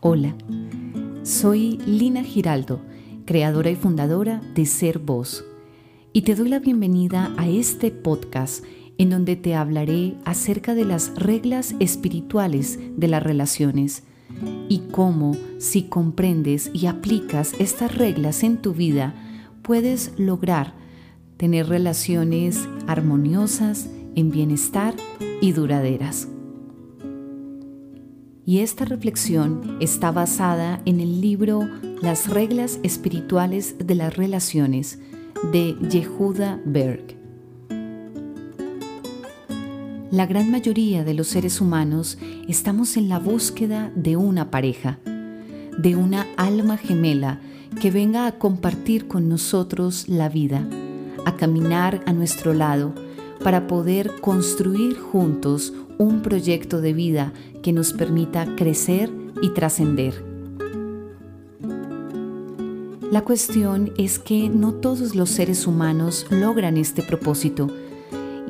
Hola, soy Lina Giraldo, creadora y fundadora de Ser Voz, y te doy la bienvenida a este podcast en donde te hablaré acerca de las reglas espirituales de las relaciones y cómo, si comprendes y aplicas estas reglas en tu vida, puedes lograr tener relaciones armoniosas, en bienestar y duraderas. Y esta reflexión está basada en el libro Las reglas espirituales de las relaciones de Yehuda Berg. La gran mayoría de los seres humanos estamos en la búsqueda de una pareja, de una alma gemela que venga a compartir con nosotros la vida, a caminar a nuestro lado, para poder construir juntos un proyecto de vida que nos permita crecer y trascender. La cuestión es que no todos los seres humanos logran este propósito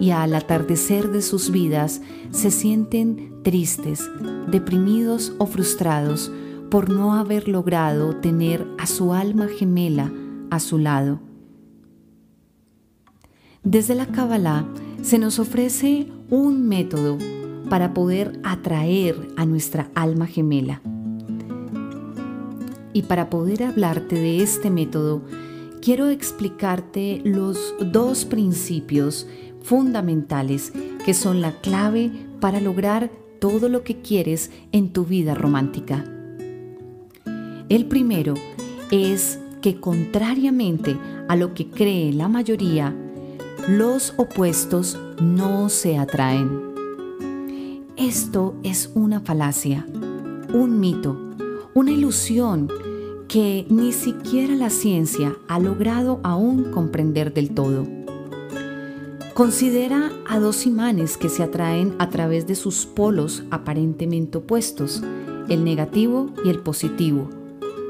y al atardecer de sus vidas se sienten tristes, deprimidos o frustrados por no haber logrado tener a su alma gemela a su lado. Desde la Kabbalah se nos ofrece un método para poder atraer a nuestra alma gemela. Y para poder hablarte de este método, quiero explicarte los dos principios fundamentales que son la clave para lograr todo lo que quieres en tu vida romántica. El primero es que contrariamente a lo que cree la mayoría, los opuestos no se atraen. Esto es una falacia, un mito, una ilusión que ni siquiera la ciencia ha logrado aún comprender del todo. Considera a dos imanes que se atraen a través de sus polos aparentemente opuestos, el negativo y el positivo,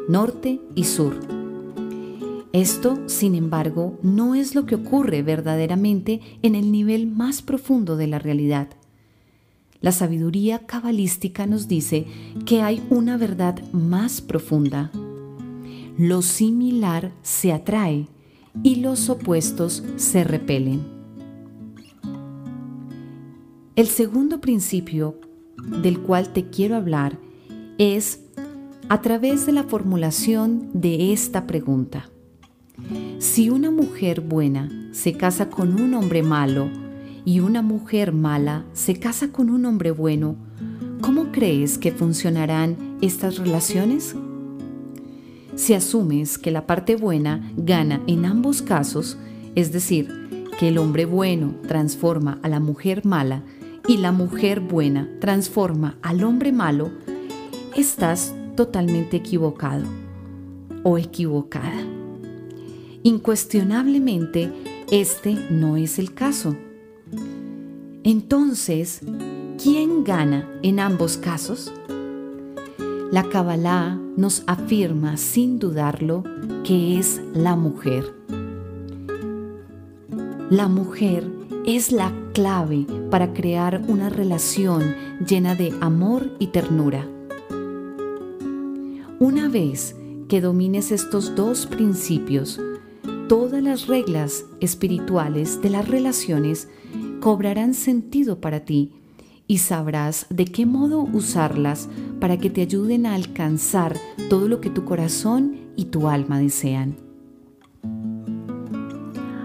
norte y sur. Esto, sin embargo, no es lo que ocurre verdaderamente en el nivel más profundo de la realidad. La sabiduría cabalística nos dice que hay una verdad más profunda. Lo similar se atrae y los opuestos se repelen. El segundo principio del cual te quiero hablar es a través de la formulación de esta pregunta. Si una mujer buena se casa con un hombre malo y una mujer mala se casa con un hombre bueno, ¿cómo crees que funcionarán estas relaciones? Si asumes que la parte buena gana en ambos casos, es decir, que el hombre bueno transforma a la mujer mala y la mujer buena transforma al hombre malo, estás totalmente equivocado o equivocada. Incuestionablemente, este no es el caso. Entonces, ¿quién gana en ambos casos? La Kabbalah nos afirma sin dudarlo que es la mujer. La mujer es la clave para crear una relación llena de amor y ternura. Una vez que domines estos dos principios, todas las reglas espirituales de las relaciones cobrarán sentido para ti y sabrás de qué modo usarlas para que te ayuden a alcanzar todo lo que tu corazón y tu alma desean.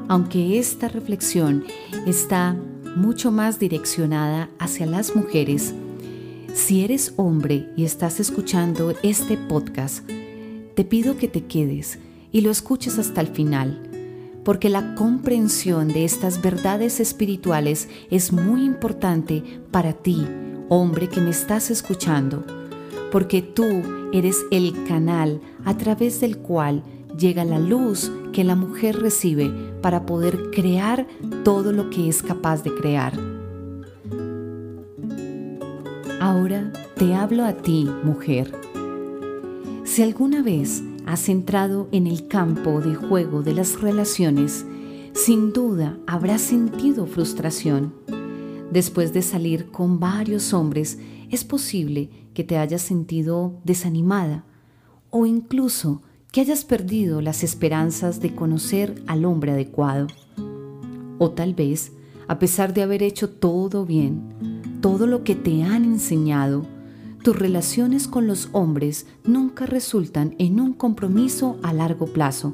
Aunque esta reflexión está mucho más direccionada hacia las mujeres, si eres hombre y estás escuchando este podcast, te pido que te quedes y lo escuches hasta el final, porque la comprensión de estas verdades espirituales es muy importante para ti, hombre que me estás escuchando, porque tú eres el canal a través del cual llega la luz que la mujer recibe para poder crear todo lo que es capaz de crear. Ahora te hablo a ti, mujer. Si alguna vez has entrado en el campo de juego de las relaciones, sin duda habrás sentido frustración. Después de salir con varios hombres, es posible que te hayas sentido desanimada o incluso que hayas perdido las esperanzas de conocer al hombre adecuado. O tal vez, a pesar de haber hecho todo bien, todo lo que te han enseñado, tus relaciones con los hombres nunca resultan en un compromiso a largo plazo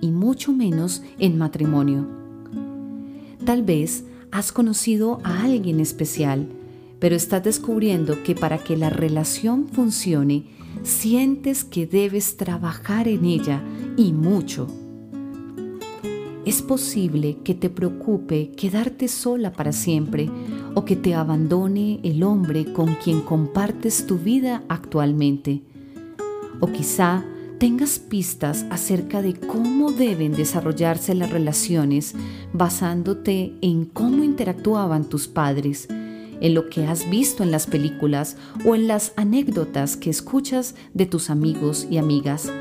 y mucho menos en matrimonio. Tal vez has conocido a alguien especial, pero estás descubriendo que para que la relación funcione, sientes que debes trabajar en ella y mucho. Es posible que te preocupe quedarte sola para siempre o que te abandone el hombre con quien compartes tu vida actualmente. O quizá tengas pistas acerca de cómo deben desarrollarse las relaciones basándote en cómo interactuaban tus padres, en lo que has visto en las películas o en las anécdotas que escuchas de tus amigos y amigas.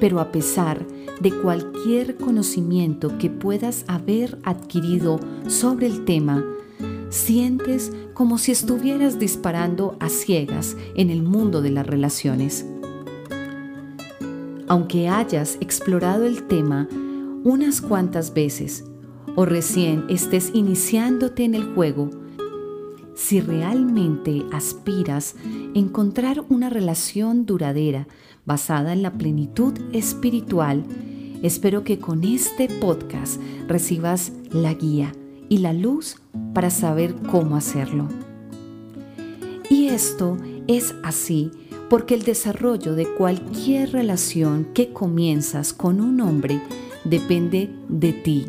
Pero a pesar de cualquier conocimiento que puedas haber adquirido sobre el tema, sientes como si estuvieras disparando a ciegas en el mundo de las relaciones. Aunque hayas explorado el tema unas cuantas veces o recién estés iniciándote en el juego, si realmente aspiras a encontrar una relación duradera basada en la plenitud espiritual, espero que con este podcast recibas la guía y la luz para saber cómo hacerlo. Y esto es así porque el desarrollo de cualquier relación que comienzas con un hombre depende de ti.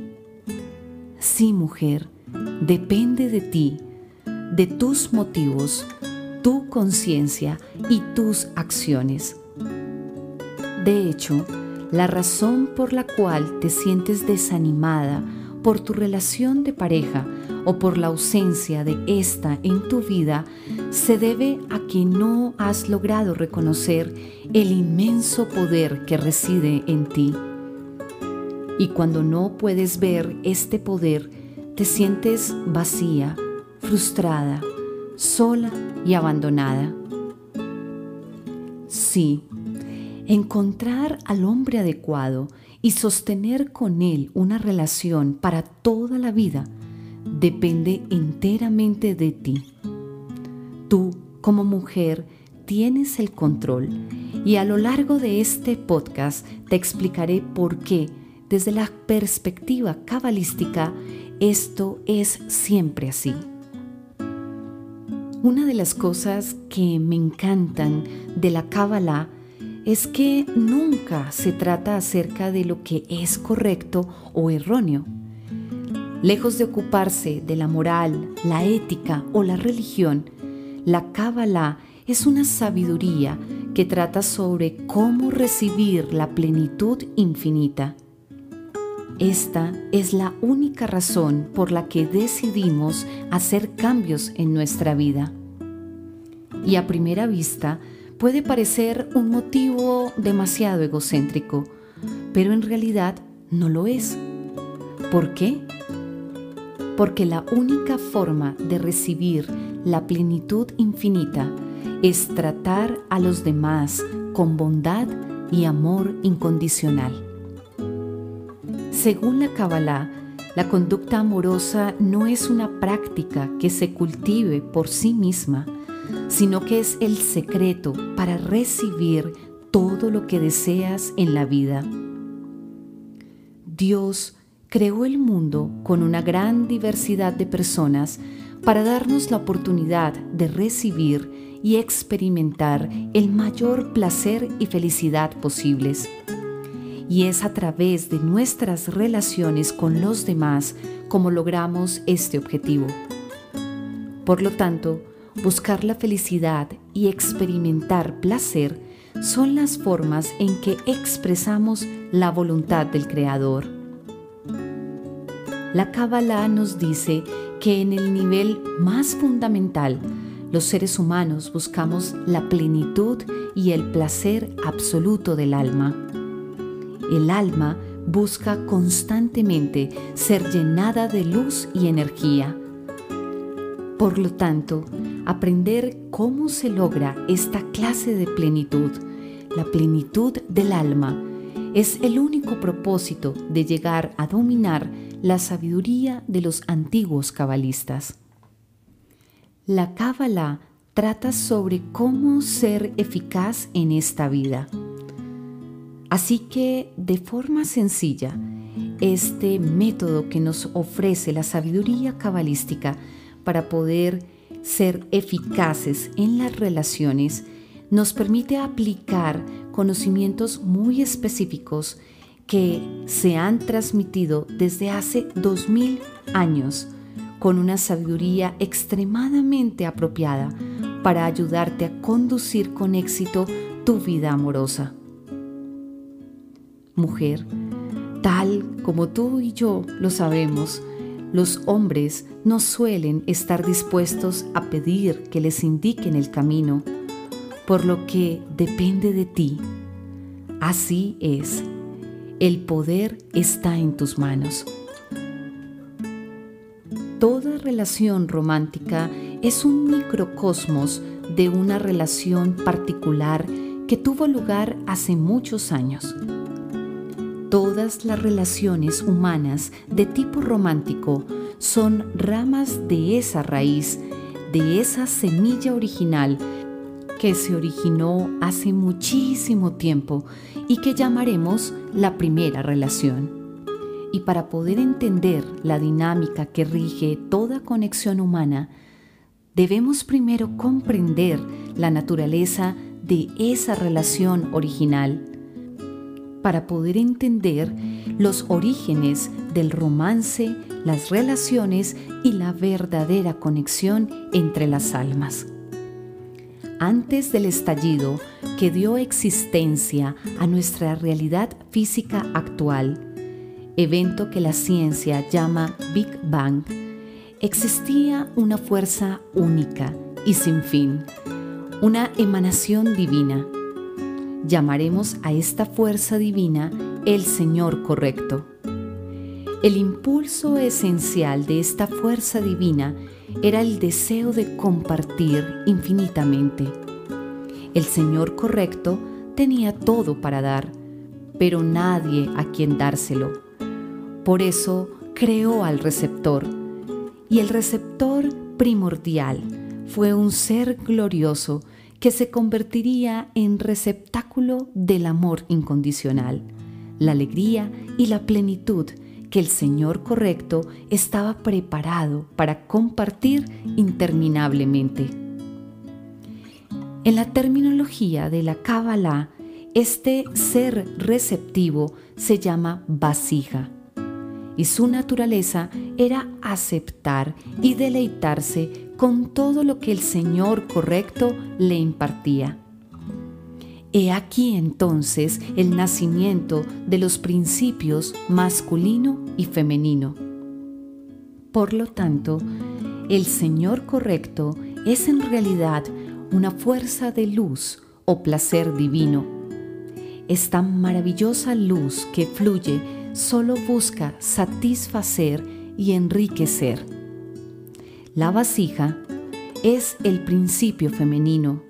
Sí, mujer, depende de ti, de tus motivos, tu conciencia y tus acciones. De hecho, la razón por la cual te sientes desanimada por tu relación de pareja o por la ausencia de esta en tu vida se debe a que no has logrado reconocer el inmenso poder que reside en ti. Y cuando no puedes ver este poder, te sientes vacía, frustrada, sola y abandonada. Sí, encontrar al hombre adecuado y sostener con Él una relación para toda la vida depende enteramente de ti. Tú, como mujer, tienes el control y a lo largo de este podcast te explicaré por qué, desde la perspectiva cabalística, esto es siempre así. Una de las cosas que me encantan de la Kabbalah es que nunca se trata acerca de lo que es correcto o erróneo. Lejos de ocuparse de la moral, la ética o la religión, la Kabbalah es una sabiduría que trata sobre cómo recibir la plenitud infinita. Esta es la única razón por la que decidimos hacer cambios en nuestra vida. Y a primera vista, puede parecer un motivo demasiado egocéntrico, pero en realidad no lo es. ¿Por qué? Porque la única forma de recibir la plenitud infinita es tratar a los demás con bondad y amor incondicional. Según la Kabbalah, la conducta amorosa no es una práctica que se cultive por sí misma, sino que es el secreto para recibir todo lo que deseas en la vida. Dios creó el mundo con una gran diversidad de personas para darnos la oportunidad de recibir y experimentar el mayor placer y felicidad posibles. Y es a través de nuestras relaciones con los demás como logramos este objetivo. Por lo tanto, buscar la felicidad y experimentar placer son las formas en que expresamos la voluntad del Creador. La Kabbalah nos dice que en el nivel más fundamental, los seres humanos buscamos la plenitud y el placer absoluto del alma. El alma busca constantemente ser llenada de luz y energía. Por lo tanto, aprender cómo se logra esta clase de plenitud, la plenitud del alma, es el único propósito de llegar a dominar la sabiduría de los antiguos cabalistas. La Cábala trata sobre cómo ser eficaz en esta vida. Así que, de forma sencilla, este método que nos ofrece la sabiduría cabalística para poder ser eficaces en las relaciones nos permite aplicar conocimientos muy específicos que se han transmitido desde hace dos mil años con una sabiduría extremadamente apropiada para ayudarte a conducir con éxito tu vida amorosa. Mujer, tal como tú y yo lo sabemos, los hombres no suelen estar dispuestos a pedir que les indiquen el camino, por lo que depende de ti. Así es, el poder está en tus manos. Toda relación romántica es un microcosmos de una relación particular que tuvo lugar hace muchos años. Todas las relaciones humanas de tipo romántico son ramas de esa raíz, de esa semilla original que se originó hace muchísimo tiempo y que llamaremos la primera relación. Y para poder entender la dinámica que rige toda conexión humana, debemos primero comprender la naturaleza de esa relación original para poder entender los orígenes del romance, las relaciones y la verdadera conexión entre las almas. Antes del estallido que dio existencia a nuestra realidad física actual, evento que la ciencia llama Big Bang, existía una fuerza única y sin fin, una emanación divina. Llamaremos a esta fuerza divina el Señor correcto. El impulso esencial de esta fuerza divina era el deseo de compartir infinitamente. El Señor correcto tenía todo para dar, pero nadie a quien dárselo. Por eso creó al receptor y el receptor primordial fue un ser glorioso que se convertiría en receptáculo del amor incondicional, la alegría y la plenitud que el Señor correcto estaba preparado para compartir interminablemente. En la terminología de la Kabbalah, este ser receptivo se llama vasija y su naturaleza era aceptar y deleitarse con todo lo que el Señor correcto le impartía. He aquí entonces el nacimiento de los principios masculino y femenino. Por lo tanto, el Señor correcto es en realidad una fuerza de luz o placer divino. Esta maravillosa luz que fluye solo busca satisfacer y enriquecer. La vasija es el principio femenino,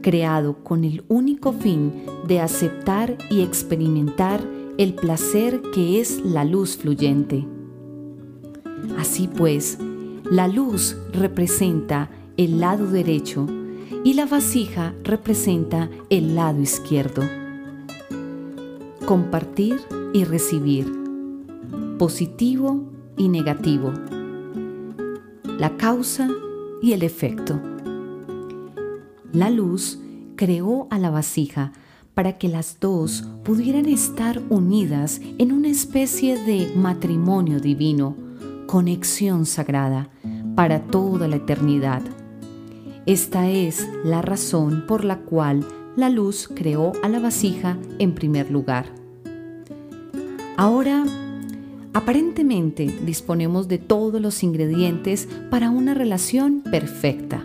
creado con el único fin de aceptar y experimentar el placer que es la luz fluyente. Así pues, la luz representa el lado derecho y la vasija representa el lado izquierdo. Compartir y recibir, positivo y negativo, la causa y el efecto. La luz creó a la vasija para que las dos pudieran estar unidas en una especie de matrimonio divino, conexión sagrada, para toda la eternidad. Esta es la razón por la cual la luz creó a la vasija en primer lugar. Ahora, aparentemente disponemos de todos los ingredientes para una relación perfecta.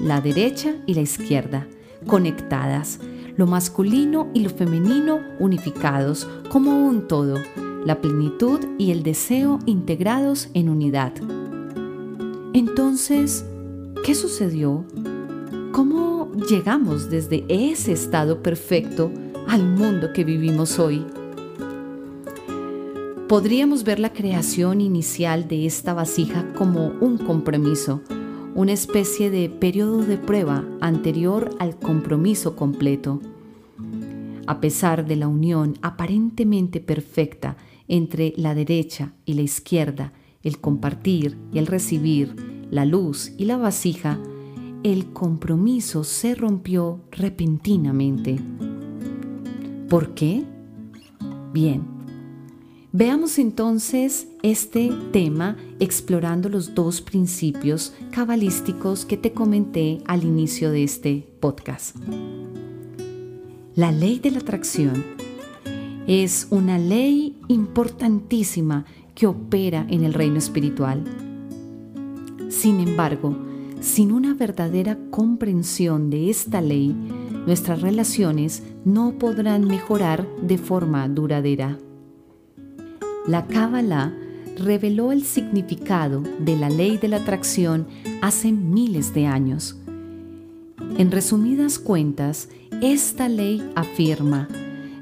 La derecha y la izquierda, conectadas, lo masculino y lo femenino unificados como un todo, la plenitud y el deseo integrados en unidad. Entonces, ¿Qué sucedió? ¿Cómo llegamos desde ese estado perfecto al mundo que vivimos hoy? Podríamos ver la creación inicial de esta vasija como un compromiso, una especie de periodo de prueba anterior al compromiso completo. A pesar de la unión aparentemente perfecta entre la derecha y la izquierda, el compartir y el recibir, la luz y la vasija, el compromiso se rompió repentinamente. ¿Por qué? Bien, veamos entonces este tema explorando los dos principios cabalísticos que te comenté al inicio de este podcast. La ley de la atracción es una ley importantísima que opera en el reino espiritual. Sin embargo, sin una verdadera comprensión de esta ley, nuestras relaciones no podrán mejorar de forma duradera. La Kabbalah reveló el significado de la ley de la atracción hace miles de años. En resumidas cuentas, esta ley afirma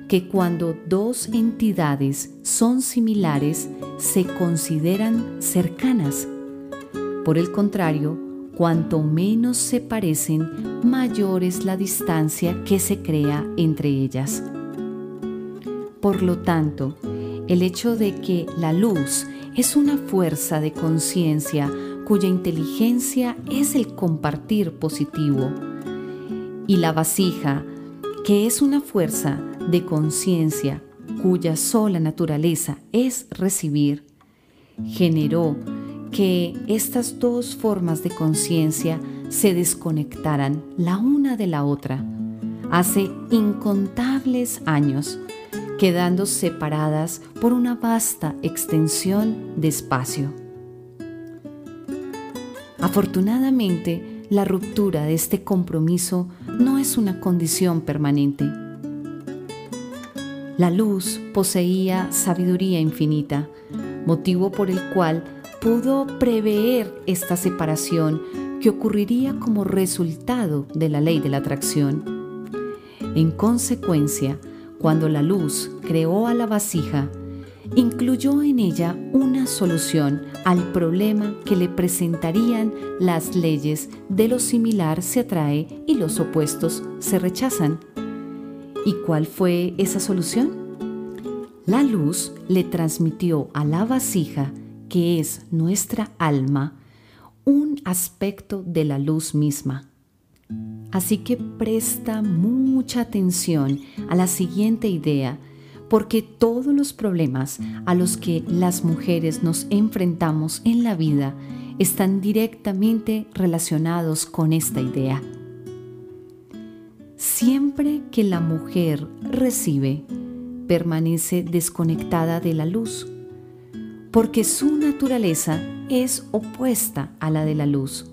que cuando dos entidades son similares, se consideran cercanas. Por el contrario, Cuanto menos se parecen, mayor es la distancia que se crea entre ellas. Por lo tanto, el hecho de que la luz es una fuerza de conciencia cuya inteligencia es el compartir positivo, y la vasija, que es una fuerza de conciencia cuya sola naturaleza es recibir, generó que estas dos formas de conciencia se desconectaran la una de la otra. Hace incontables años, quedando separadas por una vasta extensión de espacio. Afortunadamente, la ruptura de este compromiso no es una condición permanente. La luz poseía sabiduría infinita, motivo por el cual pudo prever esta separación que ocurriría como resultado de la ley de la atracción. En consecuencia, cuando la luz creó a la vasija, incluyó en ella una solución al problema que le presentarían las leyes de lo similar se atrae y los opuestos se rechazan. ¿Y cuál fue esa solución? La luz le transmitió a la vasija que es nuestra alma, un aspecto de la luz misma. Así que presta mucha atención a la siguiente idea, porque todos los problemas a los que las mujeres nos enfrentamos en la vida están directamente relacionados con esta idea. Siempre que la mujer recibe, permanece desconectada de la luz porque su naturaleza es opuesta a la de la luz.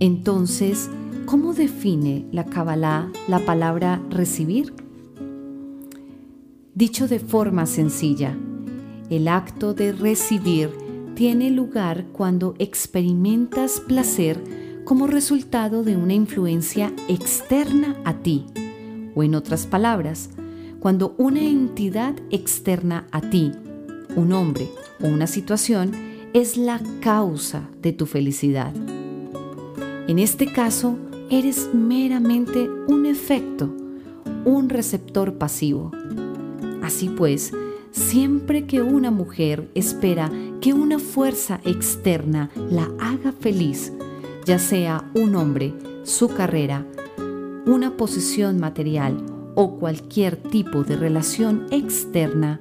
Entonces, ¿cómo define la Kabbalah la palabra recibir? Dicho de forma sencilla, el acto de recibir tiene lugar cuando experimentas placer como resultado de una influencia externa a ti, o en otras palabras, cuando una entidad externa a ti un hombre o una situación es la causa de tu felicidad. En este caso, eres meramente un efecto, un receptor pasivo. Así pues, siempre que una mujer espera que una fuerza externa la haga feliz, ya sea un hombre, su carrera, una posición material o cualquier tipo de relación externa,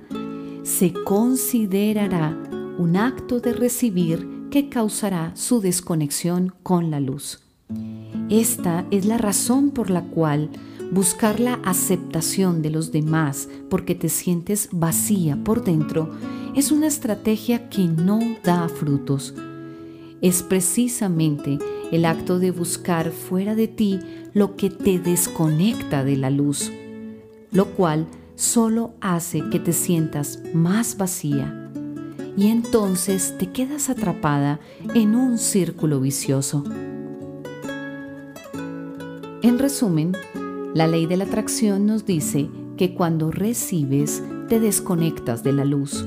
se considerará un acto de recibir que causará su desconexión con la luz. Esta es la razón por la cual buscar la aceptación de los demás porque te sientes vacía por dentro es una estrategia que no da frutos. Es precisamente el acto de buscar fuera de ti lo que te desconecta de la luz, lo cual solo hace que te sientas más vacía y entonces te quedas atrapada en un círculo vicioso. En resumen, la ley de la atracción nos dice que cuando recibes te desconectas de la luz.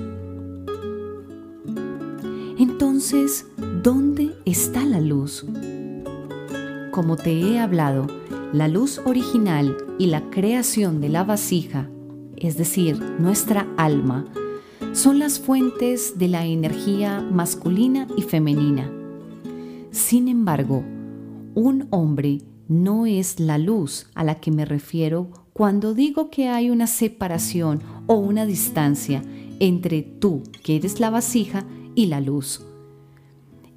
Entonces, ¿dónde está la luz? Como te he hablado, la luz original y la creación de la vasija, es decir, nuestra alma, son las fuentes de la energía masculina y femenina. Sin embargo, un hombre no es la luz a la que me refiero cuando digo que hay una separación o una distancia entre tú, que eres la vasija, y la luz.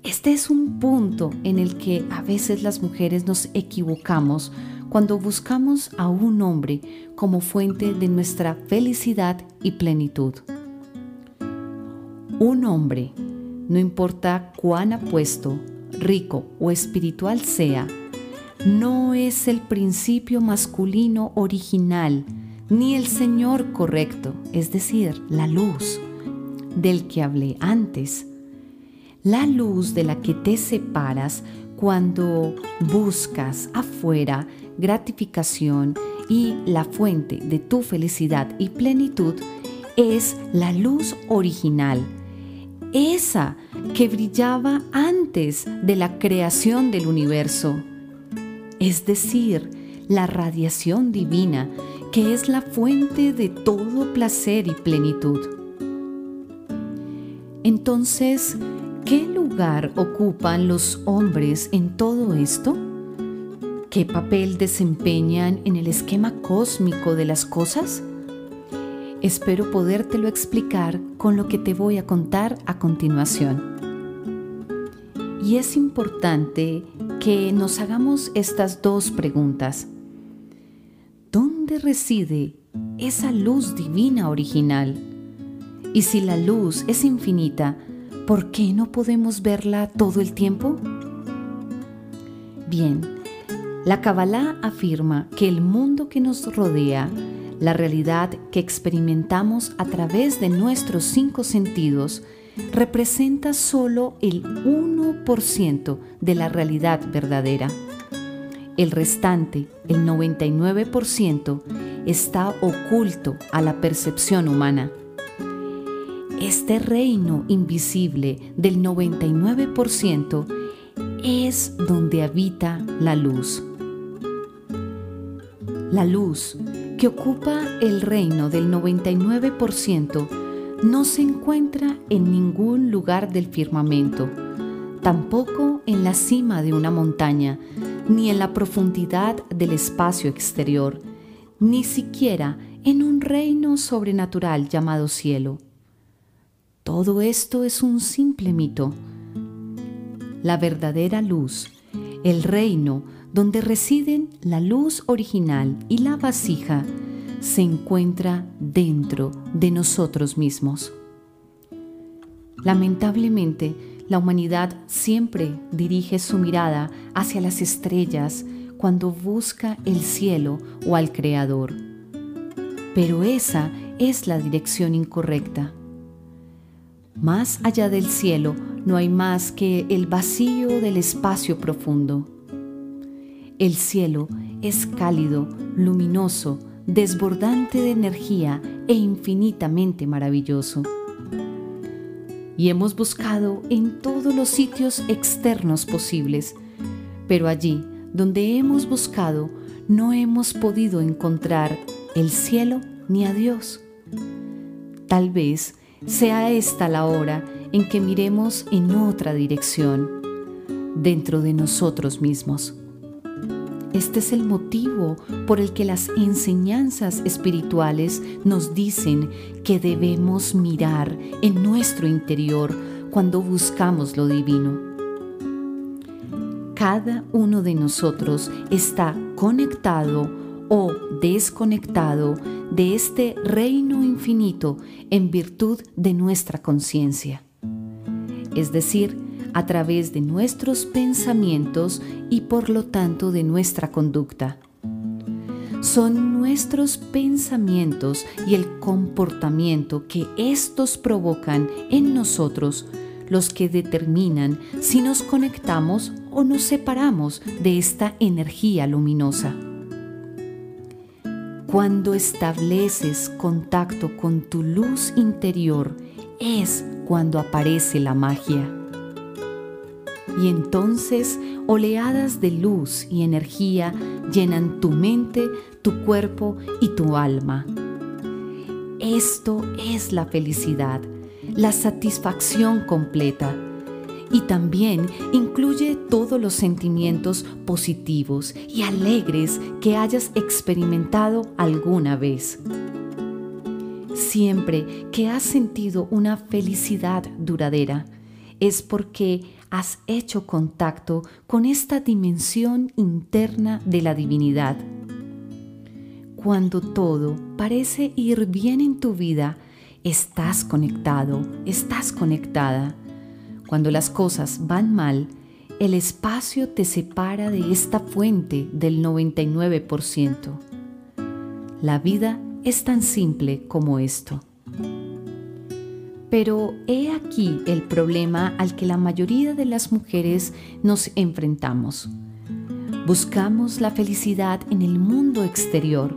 Este es un punto en el que a veces las mujeres nos equivocamos cuando buscamos a un hombre como fuente de nuestra felicidad y plenitud. Un hombre, no importa cuán apuesto, rico o espiritual sea, no es el principio masculino original ni el Señor correcto, es decir, la luz del que hablé antes. La luz de la que te separas cuando buscas afuera gratificación y la fuente de tu felicidad y plenitud es la luz original, esa que brillaba antes de la creación del universo, es decir, la radiación divina que es la fuente de todo placer y plenitud. Entonces, ¿Qué lugar ocupan los hombres en todo esto? ¿Qué papel desempeñan en el esquema cósmico de las cosas? Espero podértelo explicar con lo que te voy a contar a continuación. Y es importante que nos hagamos estas dos preguntas. ¿Dónde reside esa luz divina original? Y si la luz es infinita, ¿por qué no podemos verla todo el tiempo? Bien, la Kabbalah afirma que el mundo que nos rodea, la realidad que experimentamos a través de nuestros cinco sentidos, representa solo el 1% de la realidad verdadera. El restante, el 99%, está oculto a la percepción humana este reino invisible del 99% es donde habita la luz. La luz que ocupa el reino del 99% no se encuentra en ningún lugar del firmamento, tampoco en la cima de una montaña, ni en la profundidad del espacio exterior, ni siquiera en un reino sobrenatural llamado cielo. Todo esto es un simple mito. La verdadera luz, el reino donde residen la luz original y la vasija, se encuentra dentro de nosotros mismos. Lamentablemente, la humanidad siempre dirige su mirada hacia las estrellas cuando busca el cielo o al Creador. Pero esa es la dirección incorrecta. Más allá del cielo no hay más que el vacío del espacio profundo. El cielo es cálido, luminoso, desbordante de energía e infinitamente maravilloso. Y hemos buscado en todos los sitios externos posibles, pero allí donde hemos buscado no hemos podido encontrar el cielo ni a Dios. Tal vez sea esta la hora en que miremos en otra dirección, dentro de nosotros mismos. Este es el motivo por el que las enseñanzas espirituales nos dicen que debemos mirar en nuestro interior cuando buscamos lo divino. Cada uno de nosotros está conectado o desconectado de este reino infinito en virtud de nuestra conciencia, es decir, a través de nuestros pensamientos y por lo tanto de nuestra conducta. son nuestros pensamientos y el comportamiento que estos provocan en nosotros los que determinan si nos conectamos o nos separamos de esta energía luminosa. Cuando estableces contacto con tu luz interior es cuando aparece la magia. Y entonces oleadas de luz y energía llenan tu mente, tu cuerpo y tu alma. Esto es la felicidad, la satisfacción completa y también incluye todos los sentimientos positivos y alegres que hayas experimentado alguna vez. Siempre que has sentido una felicidad duradera, es porque has hecho contacto con esta dimensión interna de la divinidad. Cuando todo parece ir bien en tu vida, estás conectado, estás conectada cuando las cosas van mal, el espacio te separa de esta fuente del 99%. La vida es tan simple como esto. Pero he aquí el problema al que la mayoría de las mujeres nos enfrentamos. Buscamos la felicidad en el mundo exterior,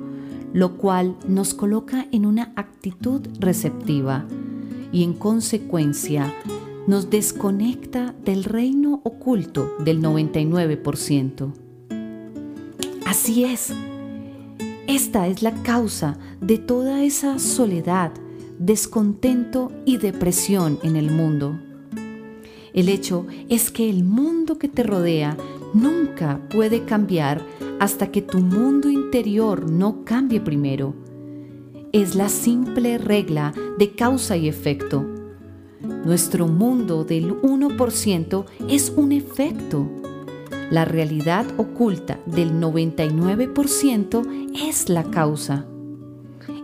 lo cual nos coloca en una actitud receptiva y en consecuencia nos desconecta del reino oculto del 99%. Así es. Esta es la causa de toda esa soledad, descontento y depresión en el mundo. El hecho es que el mundo que te rodea nunca puede cambiar hasta que tu mundo interior no cambie primero. Es la simple regla de causa y efecto nuestro mundo del 1% es un efecto. La realidad oculta del 99% es la causa.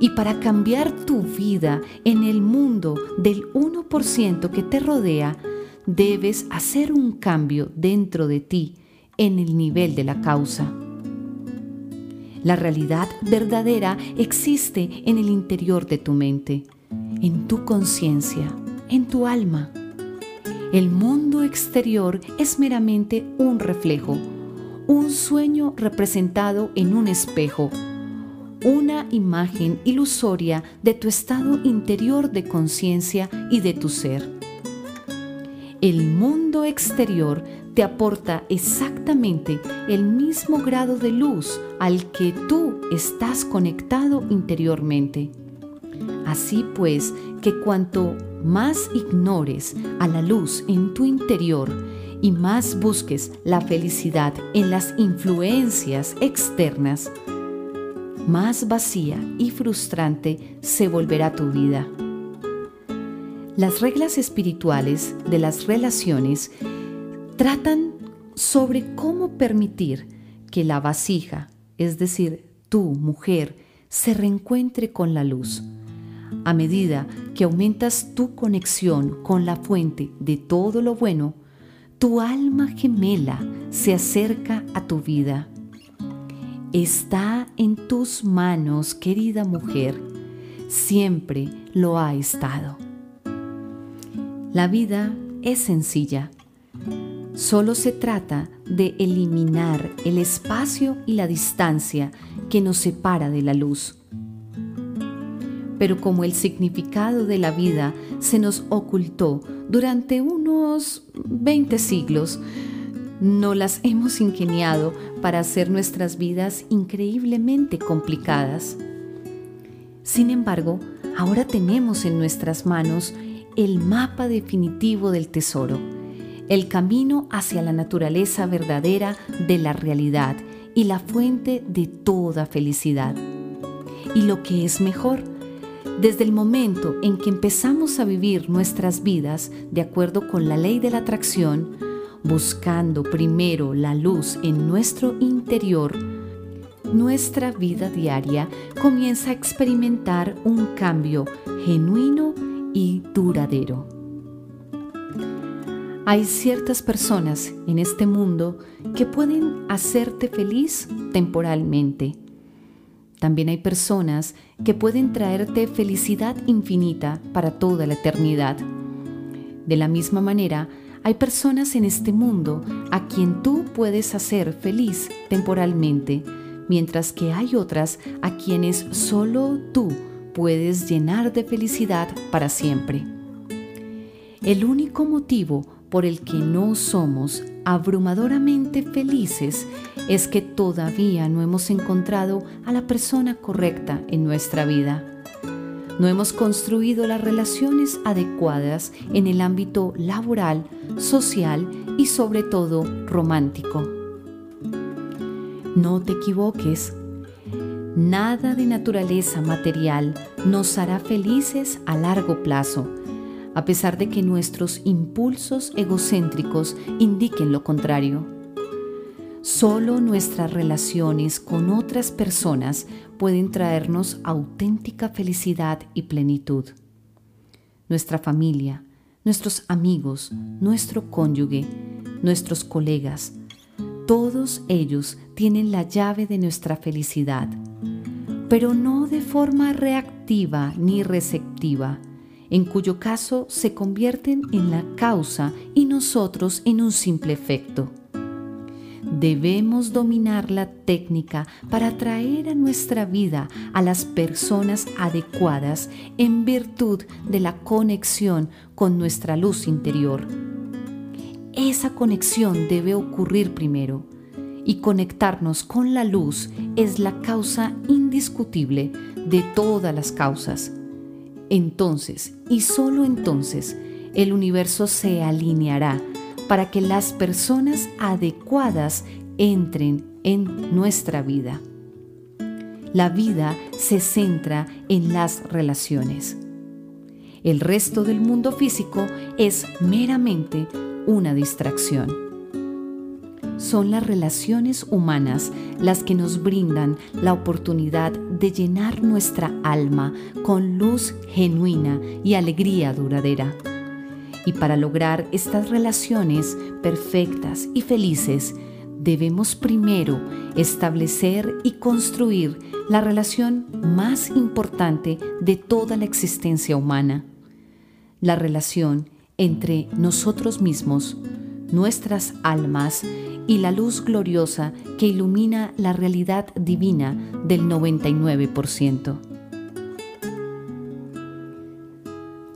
Y para cambiar tu vida en el mundo del 1% que te rodea, debes hacer un cambio dentro de ti en el nivel de la causa. La realidad verdadera existe en el interior de tu mente, en tu conciencia en tu alma. El mundo exterior es meramente un reflejo, un sueño representado en un espejo, una imagen ilusoria de tu estado interior de conciencia y de tu ser. El mundo exterior te aporta exactamente el mismo grado de luz al que tú estás conectado interiormente. Así pues, que cuanto más ignores a la luz en tu interior y más busques la felicidad en las influencias externas, más vacía y frustrante se volverá tu vida. Las reglas espirituales de las relaciones tratan sobre cómo permitir que la vasija, es decir, tu mujer, se reencuentre con la luz a medida que aumentas tu conexión con la fuente de todo lo bueno, tu alma gemela se acerca a tu vida. Está en tus manos, querida mujer, siempre lo ha estado. La vida es sencilla. Solo se trata de eliminar el espacio y la distancia que nos separa de la luz pero como el significado de la vida se nos ocultó durante unos 20 siglos, no las hemos ingeniado para hacer nuestras vidas increíblemente complicadas. Sin embargo, ahora tenemos en nuestras manos el mapa definitivo del tesoro, el camino hacia la naturaleza verdadera de la realidad y la fuente de toda felicidad. Y lo que es mejor, desde el momento en que empezamos a vivir nuestras vidas de acuerdo con la ley de la atracción, buscando primero la luz en nuestro interior, nuestra vida diaria comienza a experimentar un cambio genuino y duradero. Hay ciertas personas en este mundo que pueden hacerte feliz temporalmente, También hay personas que pueden traerte felicidad infinita para toda la eternidad. De la misma manera, hay personas en este mundo a quien tú puedes hacer feliz temporalmente, mientras que hay otras a quienes solo tú puedes llenar de felicidad para siempre. El único motivo por el que no somos abrumadoramente felices es que todavía no hemos encontrado a la persona correcta en nuestra vida. No hemos construido las relaciones adecuadas en el ámbito laboral, social y sobre todo romántico. No te equivoques. Nada de naturaleza material nos hará felices a largo plazo a pesar de que nuestros impulsos egocéntricos indiquen lo contrario. Solo nuestras relaciones con otras personas pueden traernos auténtica felicidad y plenitud. Nuestra familia, nuestros amigos, nuestro cónyuge, nuestros colegas, todos ellos tienen la llave de nuestra felicidad, pero no de forma reactiva ni receptiva, en cuyo caso se convierten en la causa y nosotros en un simple efecto. Debemos dominar la técnica para traer a nuestra vida a las personas adecuadas en virtud de la conexión con nuestra luz interior. Esa conexión debe ocurrir primero y conectarnos con la luz es la causa indiscutible de todas las causas entonces y solo entonces el universo se alineará para que las personas adecuadas entren en nuestra vida. La vida se centra en las relaciones. El resto del mundo físico es meramente una distracción son las relaciones humanas las que nos brindan la oportunidad de llenar nuestra alma con luz genuina y alegría duradera. Y para lograr estas relaciones perfectas y felices, debemos primero establecer y construir la relación más importante de toda la existencia humana, la relación entre nosotros mismos, nuestras almas y la luz gloriosa que ilumina la realidad divina del 99%.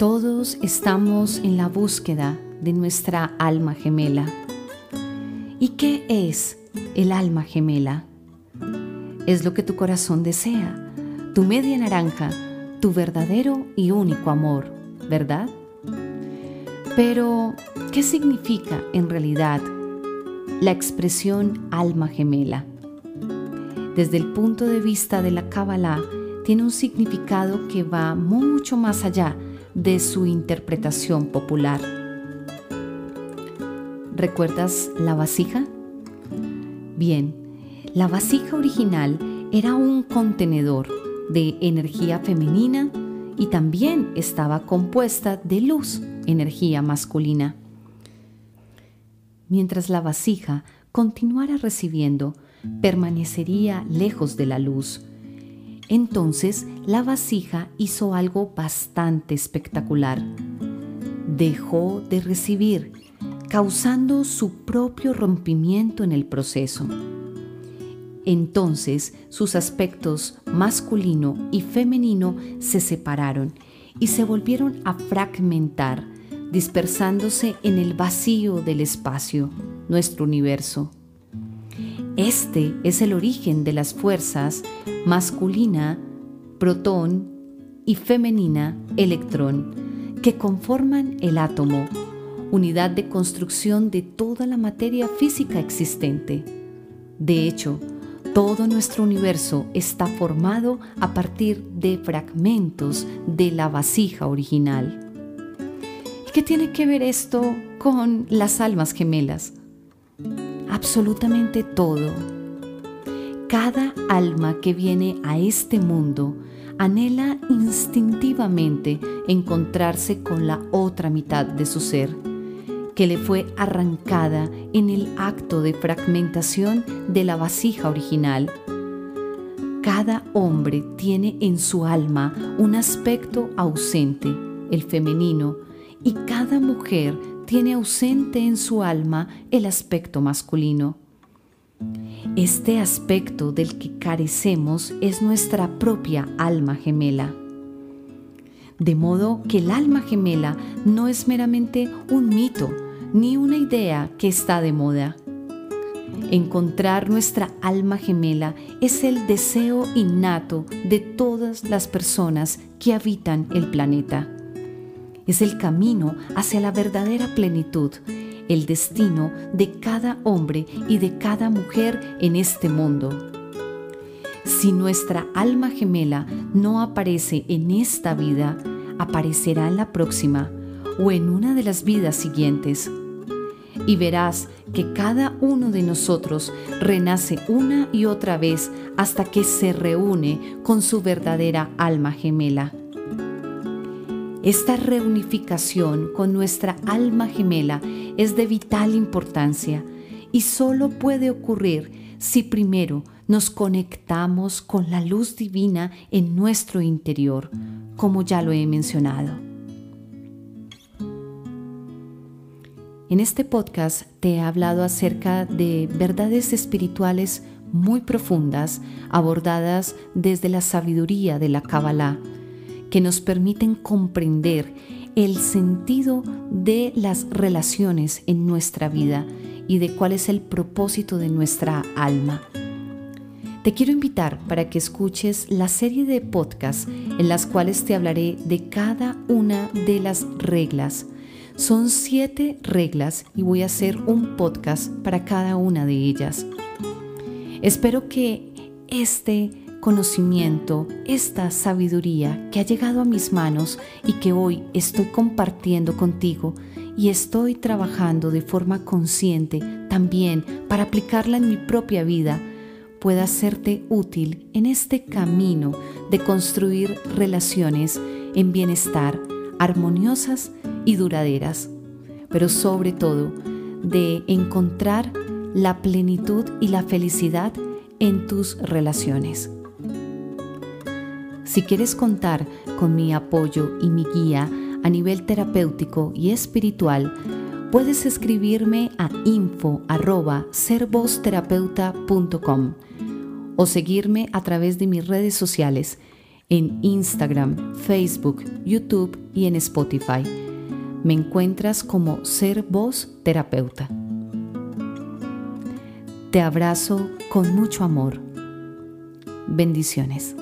Todos estamos en la búsqueda de nuestra alma gemela. ¿Y qué es el alma gemela? Es lo que tu corazón desea, tu media naranja, tu verdadero y único amor, ¿verdad? Pero, ¿qué significa en realidad la expresión alma gemela. Desde el punto de vista de la Kabbalah, tiene un significado que va mucho más allá de su interpretación popular. ¿Recuerdas la vasija? Bien, la vasija original era un contenedor de energía femenina y también estaba compuesta de luz, energía masculina mientras la vasija continuara recibiendo, permanecería lejos de la luz. Entonces la vasija hizo algo bastante espectacular. Dejó de recibir, causando su propio rompimiento en el proceso. Entonces sus aspectos masculino y femenino se separaron y se volvieron a fragmentar dispersándose en el vacío del espacio, nuestro universo. Este es el origen de las fuerzas masculina, protón, y femenina, electrón, que conforman el átomo, unidad de construcción de toda la materia física existente. De hecho, todo nuestro universo está formado a partir de fragmentos de la vasija original. ¿Qué tiene que ver esto con las almas gemelas? Absolutamente todo. Cada alma que viene a este mundo anhela instintivamente encontrarse con la otra mitad de su ser, que le fue arrancada en el acto de fragmentación de la vasija original. Cada hombre tiene en su alma un aspecto ausente, el femenino, y cada mujer tiene ausente en su alma el aspecto masculino. Este aspecto del que carecemos es nuestra propia alma gemela. De modo que el alma gemela no es meramente un mito ni una idea que está de moda. Encontrar nuestra alma gemela es el deseo innato de todas las personas que habitan el planeta. Es el camino hacia la verdadera plenitud, el destino de cada hombre y de cada mujer en este mundo. Si nuestra alma gemela no aparece en esta vida, aparecerá en la próxima o en una de las vidas siguientes. Y verás que cada uno de nosotros renace una y otra vez hasta que se reúne con su verdadera alma gemela. Esta reunificación con nuestra alma gemela es de vital importancia y solo puede ocurrir si primero nos conectamos con la luz divina en nuestro interior, como ya lo he mencionado. En este podcast te he hablado acerca de verdades espirituales muy profundas abordadas desde la sabiduría de la Kabbalah que nos permiten comprender el sentido de las relaciones en nuestra vida y de cuál es el propósito de nuestra alma. Te quiero invitar para que escuches la serie de podcasts en las cuales te hablaré de cada una de las reglas. Son siete reglas y voy a hacer un podcast para cada una de ellas. Espero que este conocimiento, esta sabiduría que ha llegado a mis manos y que hoy estoy compartiendo contigo y estoy trabajando de forma consciente también para aplicarla en mi propia vida, pueda serte útil en este camino de construir relaciones en bienestar, armoniosas y duraderas, pero sobre todo de encontrar la plenitud y la felicidad en tus relaciones. Si quieres contar con mi apoyo y mi guía a nivel terapéutico y espiritual, puedes escribirme a info@servosterapeuta.com o seguirme a través de mis redes sociales en Instagram, Facebook, YouTube y en Spotify. Me encuentras como Ser Voz Terapeuta. Te abrazo con mucho amor. Bendiciones.